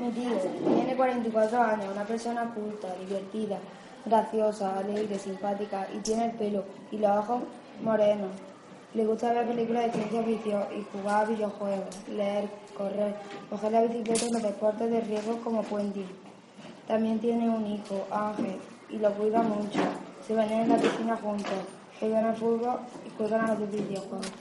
Mi tío tiene 44 años, una persona culta, divertida, graciosa, alegre, simpática y tiene el pelo y los ojos morenos. Le gusta ver películas de ciencia ficción y jugar a videojuegos, leer, correr, coger la bicicleta en los deportes de riesgo como puenting. También tiene un hijo, Ángel, y lo cuida mucho. Se bañan en la piscina juntos, juegan al fútbol y juegan a los videojuegos.